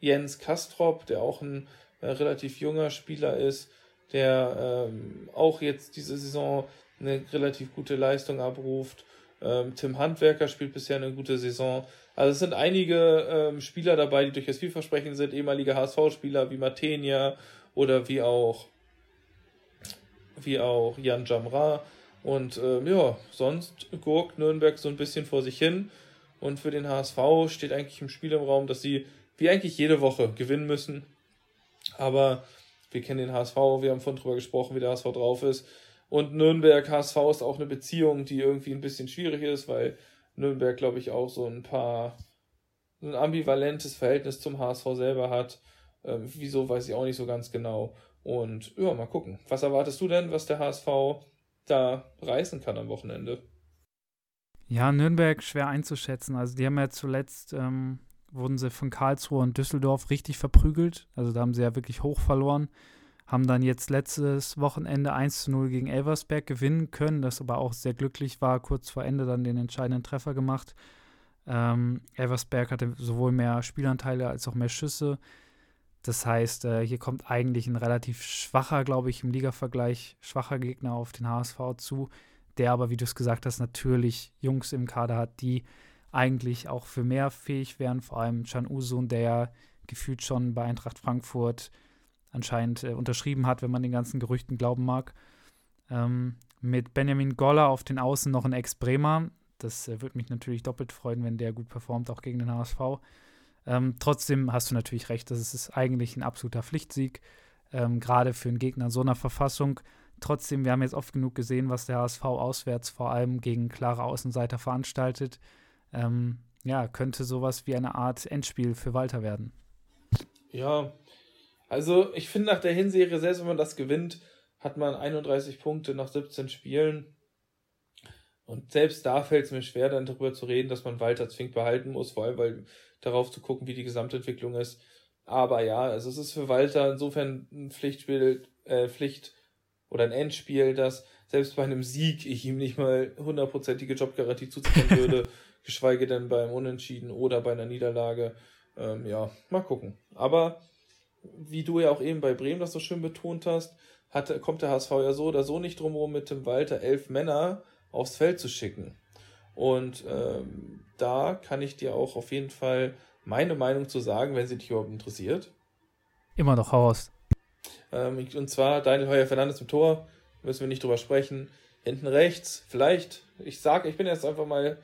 Jens Kastrop, der auch ein äh, relativ junger Spieler ist, der ähm, auch jetzt diese Saison eine relativ gute Leistung abruft. Ähm, Tim Handwerker spielt bisher eine gute Saison. Also es sind einige ähm, Spieler dabei, die durchaus vielversprechend sind, ehemalige HSV-Spieler wie Matenia oder wie auch wie auch Jan Jamra. Und ähm, ja, sonst gurkt Nürnberg so ein bisschen vor sich hin. Und für den HSV steht eigentlich im Spiel im Raum, dass sie wie eigentlich jede Woche gewinnen müssen. Aber wir kennen den HSV, wir haben vorhin drüber gesprochen, wie der HSV drauf ist. Und Nürnberg HSV ist auch eine Beziehung, die irgendwie ein bisschen schwierig ist, weil Nürnberg, glaube ich, auch so ein paar ein ambivalentes Verhältnis zum HSV selber hat. Ähm, wieso weiß ich auch nicht so ganz genau. Und ja, mal gucken. Was erwartest du denn, was der HSV da reißen kann am Wochenende? Ja, Nürnberg schwer einzuschätzen. Also die haben ja zuletzt, ähm, wurden sie von Karlsruhe und Düsseldorf richtig verprügelt. Also da haben sie ja wirklich hoch verloren. Haben dann jetzt letztes Wochenende 1 zu 0 gegen Elversberg gewinnen können, das aber auch sehr glücklich war, kurz vor Ende dann den entscheidenden Treffer gemacht. Ähm, Elversberg hatte sowohl mehr Spielanteile als auch mehr Schüsse. Das heißt, äh, hier kommt eigentlich ein relativ schwacher, glaube ich, im Liga-Vergleich, schwacher Gegner auf den HSV zu, der aber, wie du es gesagt hast, natürlich Jungs im Kader hat, die eigentlich auch für mehr fähig wären, vor allem Can Usun, der ja gefühlt schon bei Eintracht Frankfurt anscheinend äh, unterschrieben hat, wenn man den ganzen Gerüchten glauben mag. Ähm, mit Benjamin Goller auf den Außen noch ein Ex-Bremer. Das äh, würde mich natürlich doppelt freuen, wenn der gut performt, auch gegen den HSV. Ähm, trotzdem hast du natürlich recht, das ist eigentlich ein absoluter Pflichtsieg, ähm, gerade für einen Gegner in so einer Verfassung. Trotzdem, wir haben jetzt oft genug gesehen, was der HSV auswärts vor allem gegen klare Außenseiter veranstaltet. Ähm, ja, könnte sowas wie eine Art Endspiel für Walter werden. Ja, also ich finde nach der Hinserie, selbst wenn man das gewinnt, hat man 31 Punkte nach 17 Spielen. Und selbst da fällt es mir schwer, dann darüber zu reden, dass man Walter Zwink behalten muss, vor allem weil darauf zu gucken, wie die Gesamtentwicklung ist. Aber ja, also es ist für Walter insofern ein Pflichtspiel, äh, Pflicht oder ein Endspiel, dass selbst bei einem Sieg ich ihm nicht mal hundertprozentige Jobgarantie zuziehen *laughs* würde, geschweige denn beim Unentschieden oder bei einer Niederlage. Ähm, ja, mal gucken. Aber wie du ja auch eben bei Bremen das so schön betont hast, hat, kommt der HSV ja so oder so nicht drumherum, mit dem Walter elf Männer aufs Feld zu schicken. Und ähm, da kann ich dir auch auf jeden Fall meine Meinung zu sagen, wenn sie dich überhaupt interessiert. Immer noch Haus. Ähm, und zwar Daniel Heuer Fernandes im Tor, müssen wir nicht drüber sprechen. hinten rechts, vielleicht, ich sage, ich bin jetzt einfach mal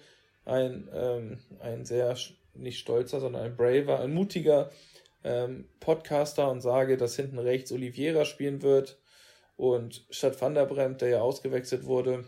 ein, ähm, ein sehr, nicht stolzer, sondern ein braver, ein mutiger ähm, Podcaster und sage, dass hinten rechts Oliveira spielen wird und statt Van der Bremt, der ja ausgewechselt wurde.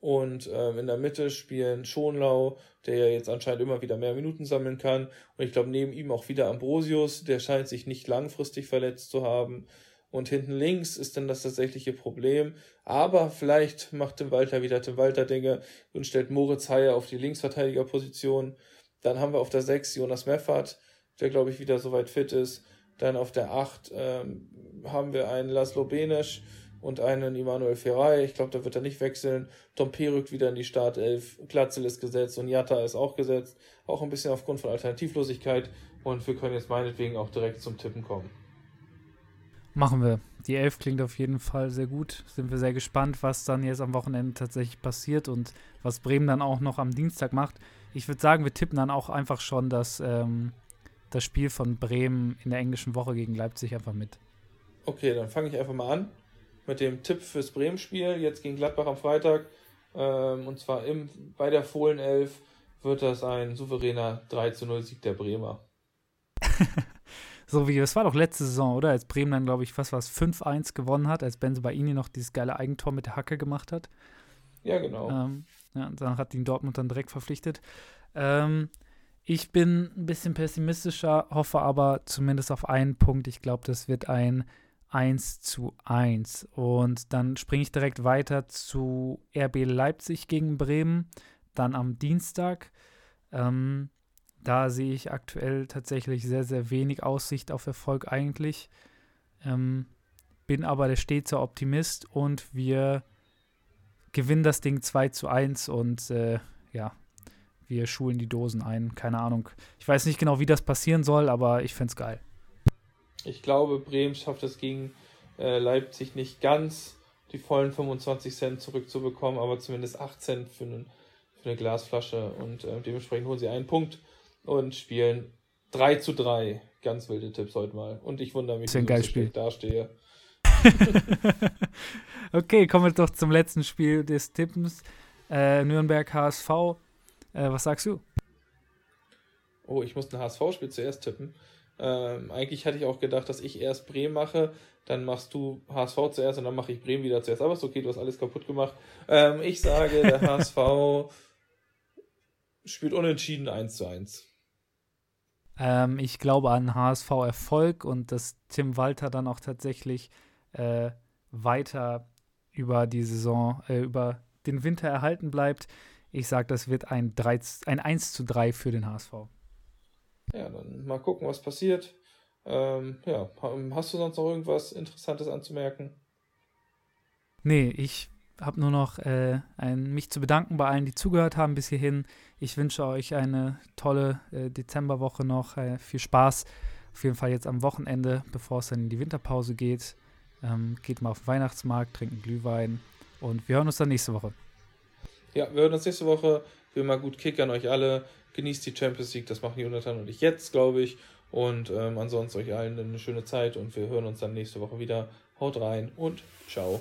Und ähm, in der Mitte spielen Schonlau, der ja jetzt anscheinend immer wieder mehr Minuten sammeln kann. Und ich glaube, neben ihm auch wieder Ambrosius, der scheint sich nicht langfristig verletzt zu haben. Und hinten links ist dann das tatsächliche Problem. Aber vielleicht macht Tim Walter wieder Tim Walter Dinge und stellt Moritz Heyer auf die Linksverteidigerposition. Dann haben wir auf der 6 Jonas Meffert, der glaube ich wieder soweit fit ist. Dann auf der 8 ähm, haben wir einen Laszlo Benesch und einen Immanuel Ferrei. Ich glaube, da wird er nicht wechseln. Tom P. rückt wieder in die Startelf. Glatzel ist gesetzt und Jatta ist auch gesetzt. Auch ein bisschen aufgrund von Alternativlosigkeit. Und wir können jetzt meinetwegen auch direkt zum Tippen kommen. Machen wir. Die Elf klingt auf jeden Fall sehr gut. Sind wir sehr gespannt, was dann jetzt am Wochenende tatsächlich passiert und was Bremen dann auch noch am Dienstag macht. Ich würde sagen, wir tippen dann auch einfach schon das, ähm, das Spiel von Bremen in der englischen Woche gegen Leipzig einfach mit. Okay, dann fange ich einfach mal an mit dem Tipp fürs Bremen-Spiel. Jetzt gegen Gladbach am Freitag. Ähm, und zwar im, bei der Fohlenelf wird das ein souveräner 3 zu 0 Sieg der Bremer. *laughs* So wie, es war doch letzte Saison, oder? Als Bremen dann, glaube ich, was war es, 5-1 gewonnen hat, als Benze Baini noch dieses geile Eigentor mit der Hacke gemacht hat. Ja, genau. Ähm, ja, dann hat ihn Dortmund dann direkt verpflichtet. Ähm, ich bin ein bisschen pessimistischer, hoffe aber zumindest auf einen Punkt. Ich glaube, das wird ein 1 zu 1. Und dann springe ich direkt weiter zu RB Leipzig gegen Bremen, dann am Dienstag. Ähm, da sehe ich aktuell tatsächlich sehr, sehr wenig Aussicht auf Erfolg eigentlich. Ähm, bin aber der stete Optimist und wir gewinnen das Ding 2 zu 1 und äh, ja, wir schulen die Dosen ein. Keine Ahnung. Ich weiß nicht genau, wie das passieren soll, aber ich finde es geil. Ich glaube, Bremen schafft es gegen äh, Leipzig nicht ganz, die vollen 25 Cent zurückzubekommen, aber zumindest 8 Cent für, einen, für eine Glasflasche und äh, dementsprechend holen sie einen Punkt und spielen 3 zu 3. Ganz wilde Tipps heute mal. Und ich wundere mich, wie ich so dastehe. okay, kommen wir doch zum letzten Spiel des Tippens. Äh, Nürnberg HSV. Äh, was sagst du? Oh, ich muss ein HSV-Spiel zuerst tippen. Ähm, eigentlich hatte ich auch gedacht, dass ich erst Bremen mache, dann machst du HSV zuerst und dann mache ich Bremen wieder zuerst. Aber ist okay, du hast alles kaputt gemacht. Ähm, ich sage, der *laughs* HSV spielt unentschieden 1 zu 1. Ähm, ich glaube an HSV-Erfolg und dass Tim Walter dann auch tatsächlich äh, weiter über die Saison, äh, über den Winter erhalten bleibt. Ich sage, das wird ein, 3, ein 1 zu 3 für den HSV. Ja, dann mal gucken, was passiert. Ähm, ja, hast du sonst noch irgendwas Interessantes anzumerken? Nee, ich habe nur noch äh, ein, mich zu bedanken bei allen, die zugehört haben bis hierhin. Ich wünsche euch eine tolle äh, Dezemberwoche noch. Äh, viel Spaß. Auf jeden Fall jetzt am Wochenende, bevor es dann in die Winterpause geht. Ähm, geht mal auf den Weihnachtsmarkt, trinken Glühwein und wir hören uns dann nächste Woche. Ja, wir hören uns nächste Woche. Wir mal gut kickern euch alle. Genießt die Champions League, das machen Jonathan und ich jetzt, glaube ich. Und ähm, ansonsten euch allen eine schöne Zeit und wir hören uns dann nächste Woche wieder. Haut rein und ciao.